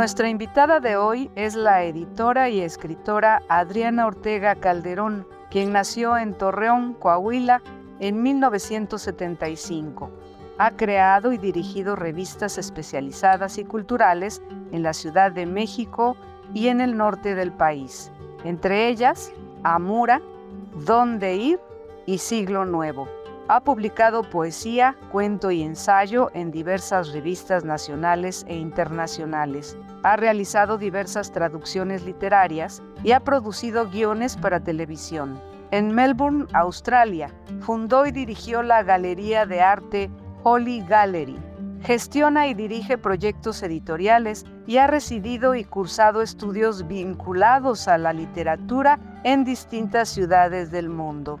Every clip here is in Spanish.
Nuestra invitada de hoy es la editora y escritora Adriana Ortega Calderón, quien nació en Torreón, Coahuila, en 1975. Ha creado y dirigido revistas especializadas y culturales en la Ciudad de México y en el norte del país, entre ellas Amura, Dónde ir y Siglo Nuevo. Ha publicado poesía, cuento y ensayo en diversas revistas nacionales e internacionales. Ha realizado diversas traducciones literarias y ha producido guiones para televisión. En Melbourne, Australia, fundó y dirigió la Galería de Arte Holy Gallery. Gestiona y dirige proyectos editoriales y ha residido y cursado estudios vinculados a la literatura en distintas ciudades del mundo.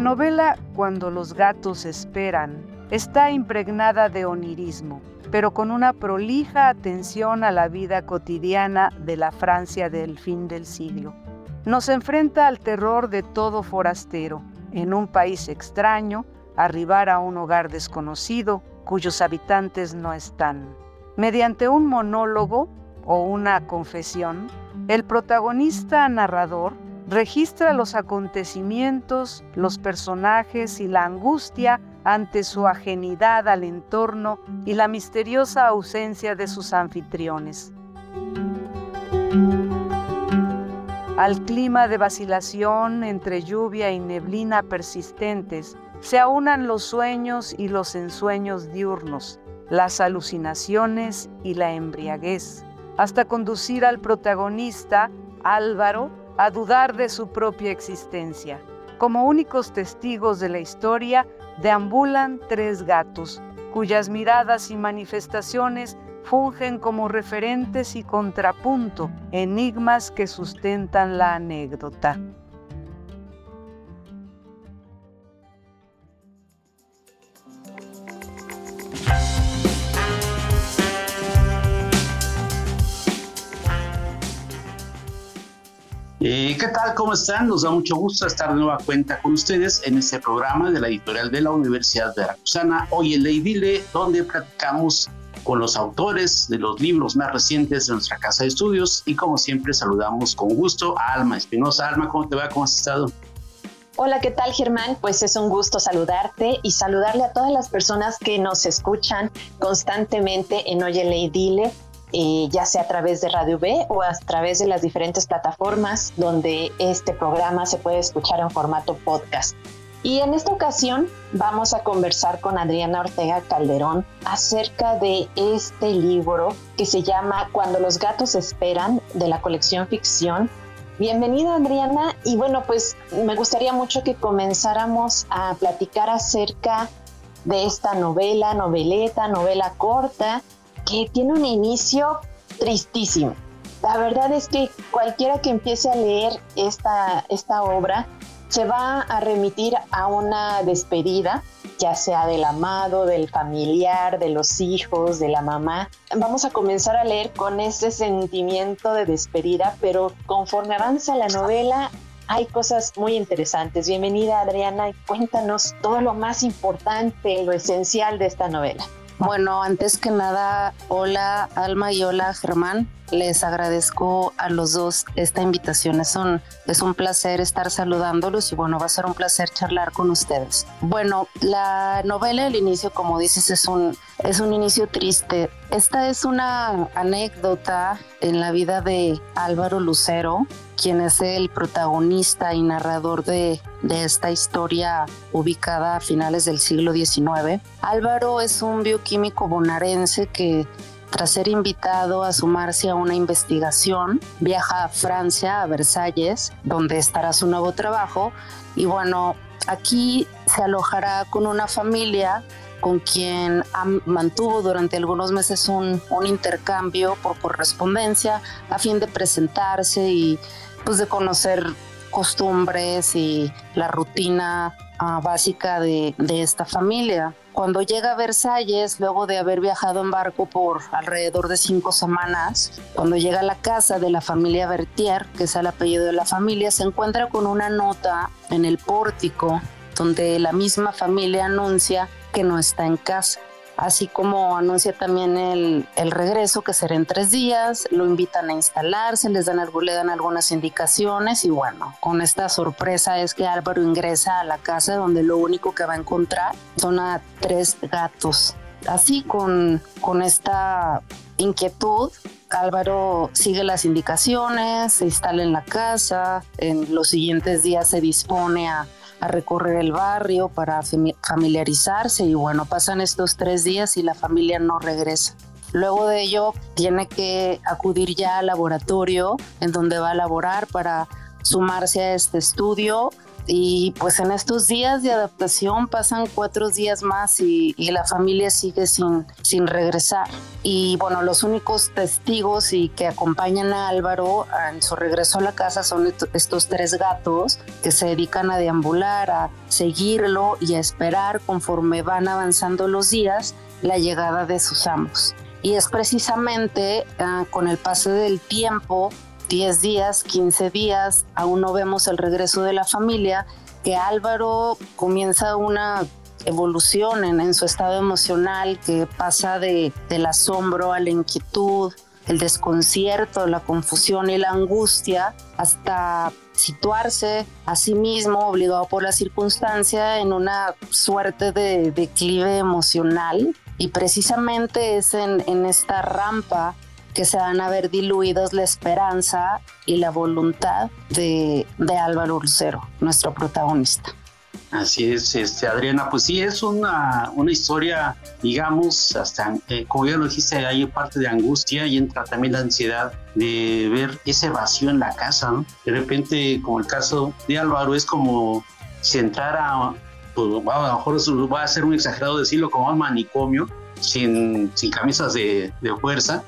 La novela Cuando los gatos esperan está impregnada de onirismo, pero con una prolija atención a la vida cotidiana de la Francia del fin del siglo. Nos enfrenta al terror de todo forastero, en un país extraño, arribar a un hogar desconocido cuyos habitantes no están. Mediante un monólogo o una confesión, el protagonista narrador registra los acontecimientos, los personajes y la angustia ante su ajenidad al entorno y la misteriosa ausencia de sus anfitriones. Al clima de vacilación entre lluvia y neblina persistentes se aunan los sueños y los ensueños diurnos, las alucinaciones y la embriaguez, hasta conducir al protagonista, Álvaro, a dudar de su propia existencia. Como únicos testigos de la historia, deambulan tres gatos, cuyas miradas y manifestaciones fungen como referentes y contrapunto, enigmas que sustentan la anécdota. Eh, ¿Qué tal? ¿Cómo están? Nos da mucho gusto estar de nueva cuenta con ustedes en este programa de la editorial de la Universidad de Veracruzana, hoy en Leidile, donde platicamos con los autores de los libros más recientes de nuestra casa de estudios y como siempre saludamos con gusto a Alma Espinosa. Alma, ¿cómo te va? ¿Cómo has estado? Hola, ¿qué tal Germán? Pues es un gusto saludarte y saludarle a todas las personas que nos escuchan constantemente en Oye Leidile eh, ya sea a través de Radio B o a través de las diferentes plataformas donde este programa se puede escuchar en formato podcast. Y en esta ocasión vamos a conversar con Adriana Ortega Calderón acerca de este libro que se llama Cuando los gatos esperan de la colección ficción. Bienvenida Adriana y bueno pues me gustaría mucho que comenzáramos a platicar acerca de esta novela, noveleta, novela corta que tiene un inicio tristísimo. La verdad es que cualquiera que empiece a leer esta, esta obra se va a remitir a una despedida, ya sea del amado, del familiar, de los hijos, de la mamá. Vamos a comenzar a leer con ese sentimiento de despedida, pero conforme avanza la novela hay cosas muy interesantes. Bienvenida Adriana y cuéntanos todo lo más importante, lo esencial de esta novela. Bueno, antes que nada, hola Alma y hola Germán. Les agradezco a los dos esta invitación. Es un, es un placer estar saludándolos y bueno, va a ser un placer charlar con ustedes. Bueno, la novela, el inicio, como dices, es un, es un inicio triste. Esta es una anécdota en la vida de Álvaro Lucero, quien es el protagonista y narrador de, de esta historia ubicada a finales del siglo XIX. Álvaro es un bioquímico bonaerense que tras ser invitado a sumarse a una investigación, viaja a Francia, a Versalles, donde estará su nuevo trabajo. Y bueno, aquí se alojará con una familia con quien mantuvo durante algunos meses un, intercambio por correspondencia a fin de presentarse y pues de conocer costumbres y la rutina ah, básica de, de esta familia. Cuando llega a Versalles, luego de haber viajado en barco por alrededor de cinco semanas, cuando llega a la casa de la familia Bertier, que es el apellido de la familia, se encuentra con una nota en el pórtico donde la misma familia anuncia que no está en casa así como anuncia también el, regreso que será en tres días, lo invitan a instalarse, les dan le dan algunas indicaciones y bueno, con esta sorpresa es que Álvaro ingresa a la casa donde lo único que va a encontrar son a tres gatos. Así con, con esta inquietud, Álvaro sigue las indicaciones, se instala en la casa, en los siguientes días se dispone a a recorrer el barrio para familiarizarse y bueno, pasan estos tres días y la familia no regresa. Luego de ello tiene que acudir ya al laboratorio en donde va a laborar para sumarse a este estudio y pues en estos días de adaptación pasan cuatro días más y, la familia sigue sin, sin regresar. Y bueno, los únicos testigos y que acompañan a Álvaro en su regreso a la casa son estos tres gatos que se dedican a deambular, a seguirlo y a esperar conforme van avanzando los días la llegada de sus amos. Y es precisamente ah, con el paso del tiempo 10 días, 15 días, aún no vemos el regreso de la familia, que Álvaro comienza una evolución en, su estado emocional que pasa de, del asombro a la inquietud, el desconcierto, la confusión y la angustia, hasta situarse a sí mismo, obligado por la circunstancia, en una suerte de declive emocional. Y precisamente es en, en esta rampa que se van a ver diluidos la esperanza y la voluntad de, de Álvaro Lucero, nuestro protagonista. Así es, este, Adriana, pues sí, es una, una historia, digamos, hasta, eh, como ya lo dijiste, hay parte de angustia y entra también la ansiedad de ver ese vacío en la casa, ¿no? De repente, como el caso de Álvaro, es como si entrara, pues, a lo mejor va a ser un exagerado decirlo, como un manicomio, sin, sin camisas de, de fuerza,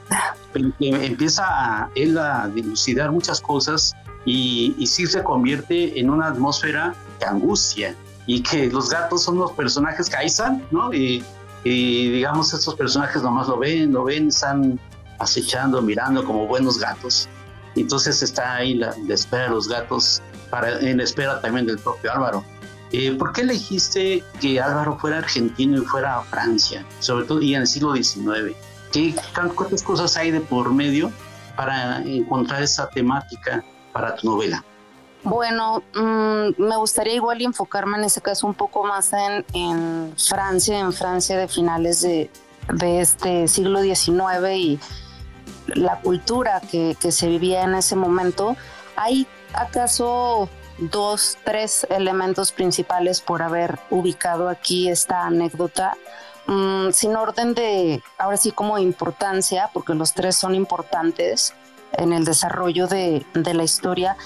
empieza a, él a dilucidar muchas cosas y, y sí se convierte en una atmósfera de angustia y que los gatos son los personajes que ahí están, ¿no? Y, digamos, estos personajes nomás lo ven, lo ven, están acechando, mirando como buenos gatos. Entonces está ahí la, la espera de los gatos, para, en espera también del propio Álvaro. Eh, ¿Por qué elegiste que Álvaro fuera argentino y fuera a Francia, sobre todo y en el siglo XIX? ¿Qué, ¿Cuántas cosas hay de por medio para encontrar esa temática para tu novela? Bueno, mm, me gustaría igual enfocarme en ese caso un poco más en, en Francia, en Francia de finales de, de, este siglo XIX y la cultura que, que se vivía en ese momento. ¿Hay acaso dos, tres elementos principales por haber ubicado aquí esta anécdota. Mm, sin orden de, ahora sí como importancia, porque los tres son importantes en el desarrollo de, la historia.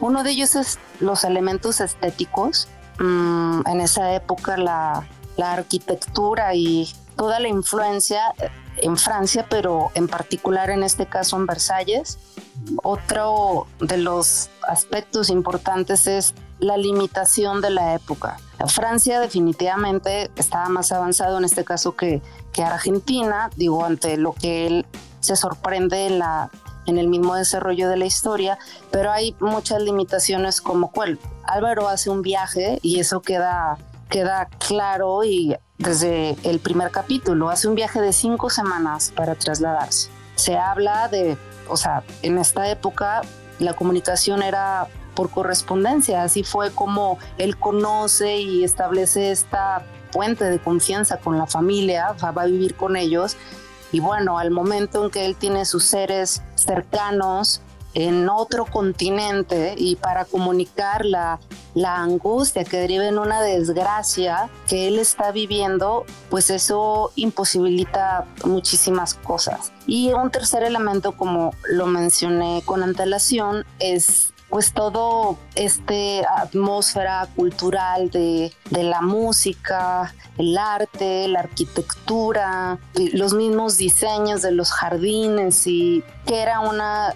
Uno de ellos es los elementos estéticos. Mm, en esa época la, la arquitectura y toda la influencia en Francia, pero en particular en este caso en Versalles. Otro de los aspectos importantes es la limitación de la época. Francia definitivamente estaba más avanzado en este caso que, que Argentina, digo, ante lo que él se sorprende en, la, en el mismo desarrollo de la historia, pero hay muchas limitaciones como cuál. Álvaro hace un viaje y eso queda, queda claro y desde el primer capítulo. Hace un viaje de cinco semanas para trasladarse. Se habla de, o sea, en esta época la comunicación era por correspondencia, así fue como él conoce y establece esta puente de confianza con la familia, va a vivir con ellos y bueno, al momento en que él tiene sus seres cercanos en otro continente y para comunicar la, la angustia que deriva en una desgracia que él está viviendo, pues eso imposibilita muchísimas cosas. Y un tercer elemento, como lo mencioné con antelación, es pues todo este atmósfera cultural de, de, la música, el arte, la arquitectura, los mismos diseños de los jardines y que era una,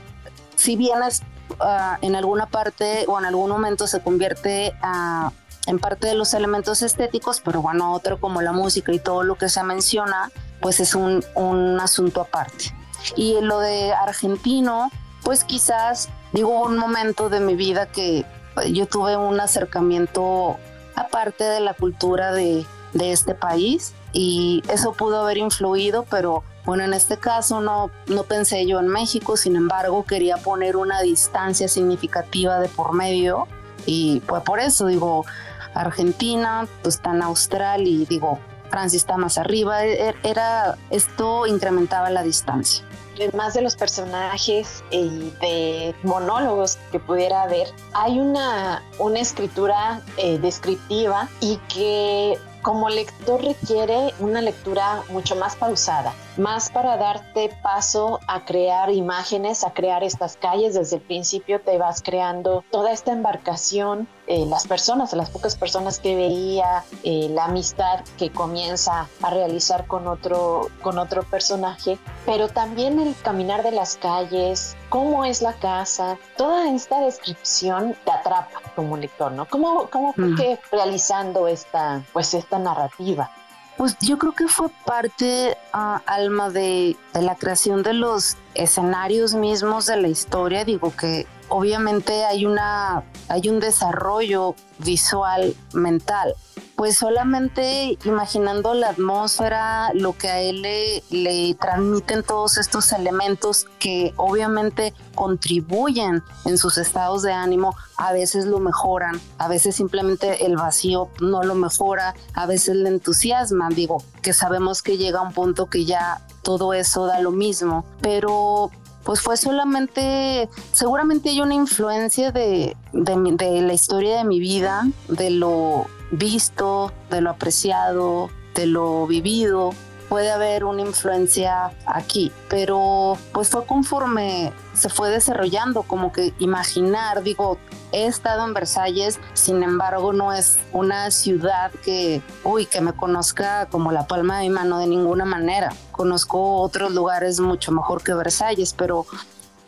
si bien es, ah, en alguna parte o en algún momento se convierte a en parte de los elementos estéticos, pero bueno, otro como la música y todo lo que se menciona, pues es un, un asunto aparte. Y lo de argentino, pues quizás digo un momento de mi vida que yo tuve un acercamiento aparte de la cultura de, de este país y eso pudo haber influido, pero bueno, en este caso no, no pensé yo en México, sin embargo quería poner una distancia significativa de por medio y pues por eso digo, Argentina, pues está en Austral y digo, Francia está más arriba, e, e, era, esto incrementaba la distancia. Más de los personajes y de monólogos que pudiera haber, hay una, una escritura eh, descriptiva y que como lector requiere una lectura mucho más pausada, más para darte paso a crear imágenes, a crear estas calles. Desde el principio te vas creando toda esta embarcación, eh, las personas, las pocas personas que veía, eh, la amistad que comienza a realizar con otro, con otro personaje, pero también el caminar de las calles, cómo es la casa, toda esta descripción te atrapa como lector, ¿no? ¿Cómo, cómo fue mm. que realizando esta, pues esta narrativa? Pues yo creo que fue parte, ah, Alma, de, de, la creación de los escenarios mismos de la historia. Digo que obviamente hay, una, hay un desarrollo visual mental. Pues solamente imaginando la atmósfera, lo que a él le, transmiten todos estos elementos que obviamente contribuyen en sus estados de ánimo, a veces lo mejoran, a veces simplemente el vacío no lo mejora, a veces le entusiasma, digo, que sabemos que llega un punto que ya todo eso da lo mismo, pero pues fue solamente, seguramente hay una influencia de, de, la historia de mi vida, de lo visto, de lo apreciado, de lo vivido, puede haber una influencia aquí, pero pues fue conforme se fue desarrollando, como que imaginar, digo, he estado en Versalles, sin embargo no es una ciudad que, uy, que me conozca como la palma de mi mano de ninguna manera. Conozco otros lugares mucho mejor que Versalles, pero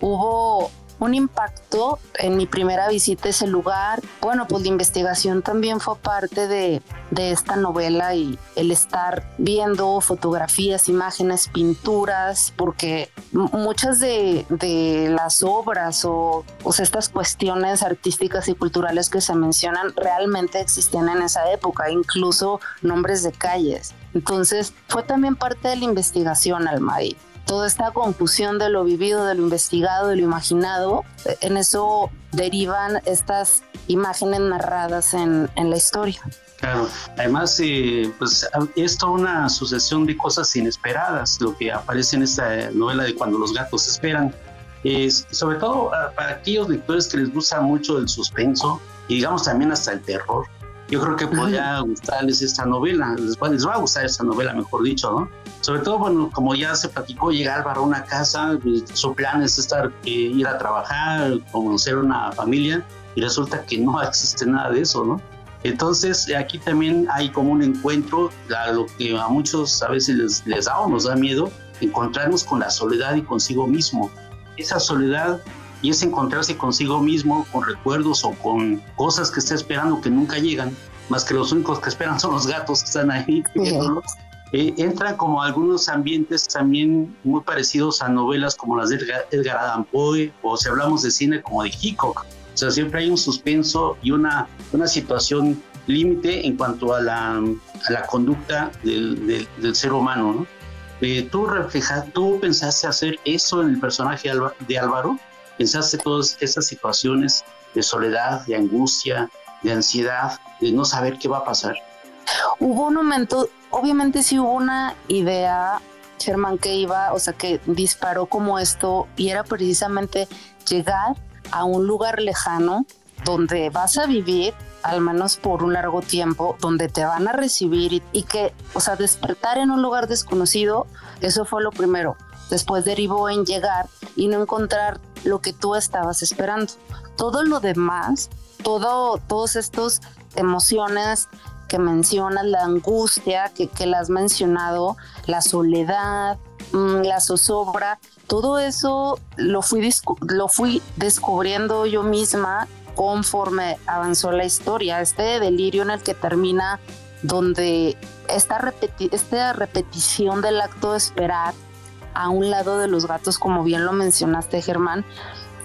hubo un impacto en mi primera visita a ese lugar. Bueno, pues la investigación también fue parte de, de esta novela y el estar viendo fotografías, imágenes, pinturas, porque muchas de, de las obras o, o sea, estas cuestiones artísticas y culturales que se mencionan realmente existían en esa época, incluso nombres de calles. Entonces fue también parte de la investigación, Almaí toda esta confusión de lo vivido, de lo investigado, de lo imaginado, en eso derivan estas imágenes narradas en, en la historia. Claro, además, eh, pues es toda una sucesión de cosas inesperadas, lo que aparece en esta novela de Cuando los gatos esperan. Es, sobre todo ah, para aquellos lectores que les gusta mucho el suspenso y digamos también hasta el terror, yo creo que podría gustarles esta novela, les va, les va a gustar esta novela, mejor dicho, ¿no? Sobre todo, bueno, como ya se platicó, llegar a una casa, pues, su plan es estar, eh, ir a trabajar, conocer una familia, y resulta que no existe nada de eso, ¿no? Entonces, aquí también hay como un encuentro, a lo que a muchos a veces les, les da o nos da miedo, encontrarnos con la soledad y consigo mismo. Esa soledad y es encontrarse consigo mismo con recuerdos o con cosas que está esperando que nunca llegan, más que los únicos que esperan son los gatos que están ahí. Eh, entran como algunos ambientes también muy parecidos a novelas como las de Edgar, Allan Poe o si hablamos de cine como de Hitchcock. O sea, siempre hay un suspenso y una, una situación límite en cuanto a la, a la conducta del, del, ser humano. ¿no? Eh, ¿tú, reflejas, ¿Tú pensaste hacer eso en el personaje de Álvaro? ¿Pensaste todas esas situaciones de soledad, de angustia, de ansiedad, de no saber qué va a pasar? Hubo un momento, obviamente sí hubo una idea, Sherman, que iba, o sea, que disparó como esto y era precisamente llegar a un lugar lejano donde vas a vivir al menos por un largo tiempo, donde te van a recibir y, que, o sea, despertar en un lugar desconocido, eso fue lo primero. Después derivó en llegar y no encontrar lo que tú estabas esperando. Todo lo demás, todo, todos estos emociones que mencionas, la angustia que, que has mencionado, la soledad, mm, la zozobra, todo eso lo fui, lo fui descubriendo yo misma conforme avanzó la historia. Este delirio en el que termina, donde esta, esta repetición del acto de esperar a un lado de los gatos, como bien lo mencionaste, Germán,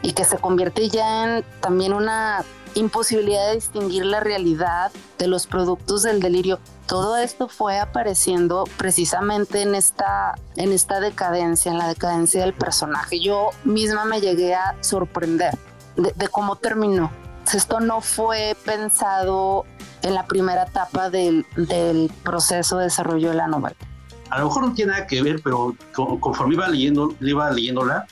y que se convierte ya en también una imposibilidad de distinguir la realidad de los productos del delirio. Todo esto fue apareciendo precisamente en esta, en esta decadencia, en la decadencia del personaje. Yo misma me llegué a sorprender de, cómo terminó. Esto no fue pensado en la primera etapa del, del proceso de desarrollo de la novela. A lo mejor no tiene nada que ver, pero conforme iba, leyendo, iba leyéndola,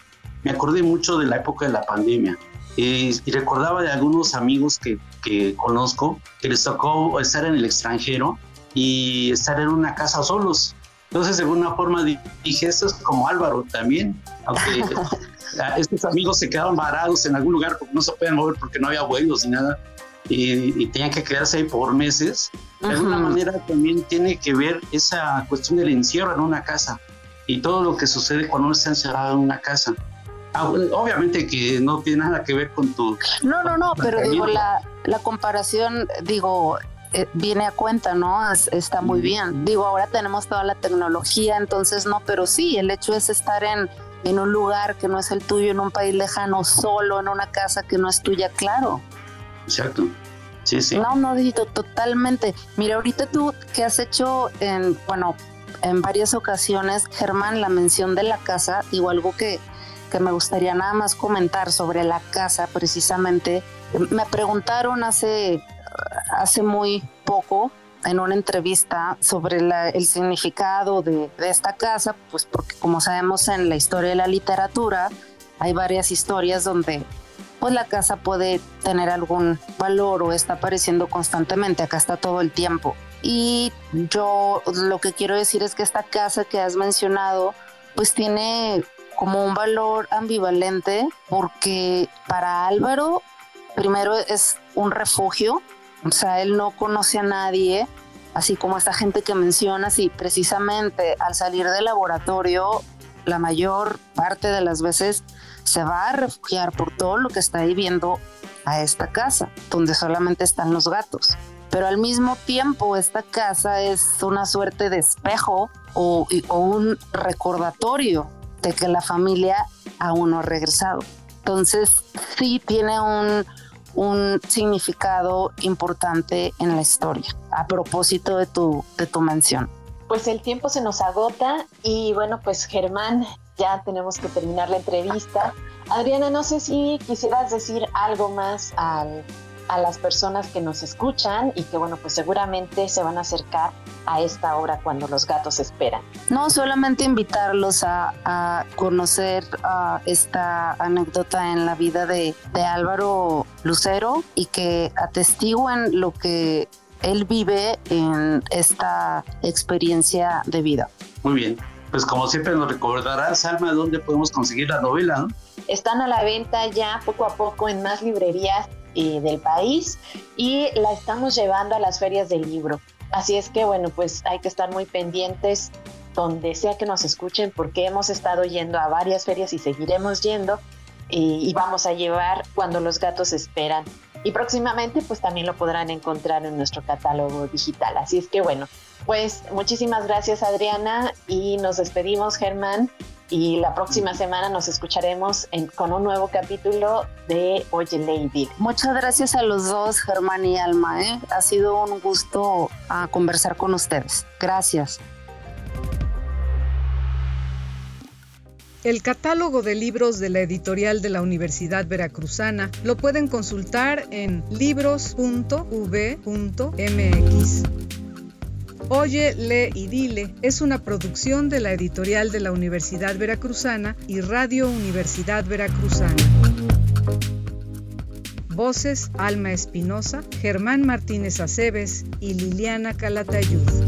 me acordé mucho de la época de la pandemia. y recordaba de algunos amigos que, que, conozco que les tocó estar en el extranjero y estar en una casa solos. Entonces, de alguna forma dije, esto es como Álvaro también, aunque estos amigos se quedaron varados en algún lugar porque no se pueden mover porque no había vuelos ni nada y, tenían que quedarse ahí por meses. De alguna manera también tiene que ver esa cuestión del encierro en una casa y todo lo que sucede cuando uno está encerrado en una casa. Ah, obviamente que no tiene nada que ver con tu... No, no, no, pero digo, la, la comparación, digo, eh, viene a cuenta, ¿no? está muy bien. Digo, ahora tenemos toda la tecnología, entonces no, pero sí, el hecho es estar en, en un lugar que no es el tuyo, en un país lejano, solo, en una casa que no es tuya, claro. Exacto. Sí, sí. No, no, Dito, totalmente. Mira, ahorita tú que has hecho en, bueno, en varias ocasiones, Germán, la mención de la casa, digo algo que, que me gustaría nada más comentar sobre la casa precisamente. Me preguntaron hace hace muy poco en una entrevista sobre el significado de, esta casa, pues porque como sabemos en la historia de la literatura hay varias historias donde pues la casa puede tener algún valor o está apareciendo constantemente, acá está todo el tiempo. Y yo lo que quiero decir es que esta casa que has mencionado pues tiene como un valor ambivalente porque para Álvaro primero es un refugio o sea, él no conoce a nadie, así como esta gente que mencionas, y precisamente al salir del laboratorio, la mayor parte de las veces se va a refugiar por todo lo que está viviendo a esta casa, donde solamente están los gatos. Pero al mismo tiempo, esta casa es una suerte de espejo o, un recordatorio de que la familia aún no ha regresado. Entonces, sí tiene un, un significado importante en la historia, a propósito de tu, de tu mención. Pues el tiempo se nos agota y bueno, pues Germán, ya tenemos que terminar la entrevista. Adriana, no sé si quisieras decir algo más al a las personas que nos escuchan y que bueno, pues seguramente se van a acercar a esta obra cuando los gatos esperan. No, solamente invitarlos a, conocer esta anécdota en la vida de, de Álvaro Lucero y que atestiguen lo que él vive en esta experiencia de vida. Muy bien, pues como siempre nos recordarás, Alma, ¿dónde podemos conseguir la novela? Están a la venta ya poco a poco en más librerías eh, del país y la estamos llevando a las ferias del libro. Así es que bueno, pues hay que estar muy pendientes donde sea que nos escuchen porque hemos estado yendo a varias ferias y seguiremos yendo eh, y vamos a llevar cuando los gatos esperan. Y próximamente pues también lo podrán encontrar en nuestro catálogo digital. Así es que bueno, pues muchísimas gracias Adriana y nos despedimos Germán y la próxima semana nos escucharemos con un nuevo capítulo de Oye Lady. Muchas gracias a los dos, Germán y Alma. ¿eh? Ha sido un gusto ah, conversar con ustedes. Gracias. El catálogo de libros de la editorial de la Universidad Veracruzana lo pueden consultar en libros.v.mx. Oye, lee y dile es una producción de la editorial de la Universidad Veracruzana y Radio Universidad Veracruzana. Voces Alma Espinosa, Germán Martínez Aceves y Liliana Calatayud.